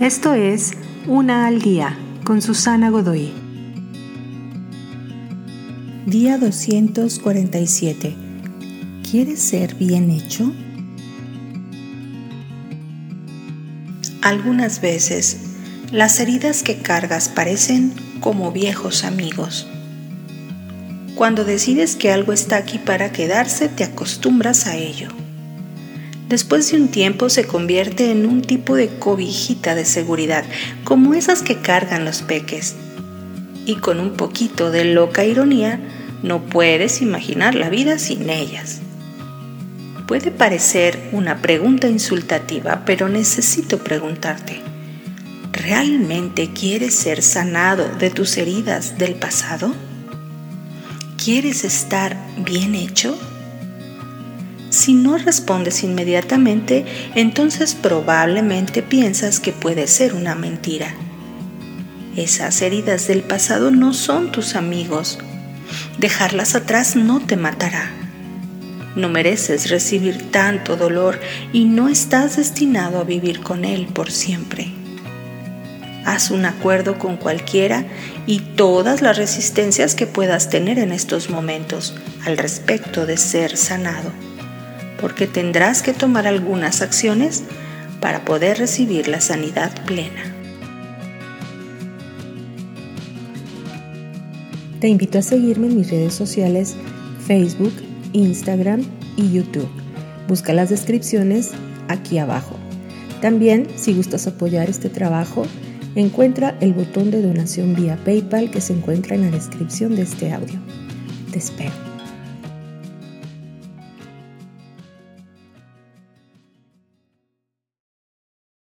Esto es Una al Día con Susana Godoy. Día 247. ¿Quieres ser bien hecho? Algunas veces las heridas que cargas parecen como viejos amigos. Cuando decides que algo está aquí para quedarse, te acostumbras a ello después de un tiempo se convierte en un tipo de cobijita de seguridad, como esas que cargan los peques. Y con un poquito de loca ironía, no puedes imaginar la vida sin ellas. Puede parecer una pregunta insultativa, pero necesito preguntarte, ¿realmente quieres ser sanado de tus heridas del pasado? ¿Quieres estar bien hecho? Si no respondes inmediatamente, entonces probablemente piensas que puede ser una mentira. Esas heridas del pasado no son tus amigos. Dejarlas atrás no te matará. No mereces recibir tanto dolor y no estás destinado a vivir con él por siempre. Haz un acuerdo con cualquiera y todas las resistencias que puedas tener en estos momentos al respecto de ser sanado porque tendrás que tomar algunas acciones para poder recibir la sanidad plena. Te invito a seguirme en mis redes sociales Facebook, Instagram y YouTube. Busca las descripciones aquí abajo. También, si gustas apoyar este trabajo, encuentra el botón de donación vía PayPal que se encuentra en la descripción de este audio. Te espero.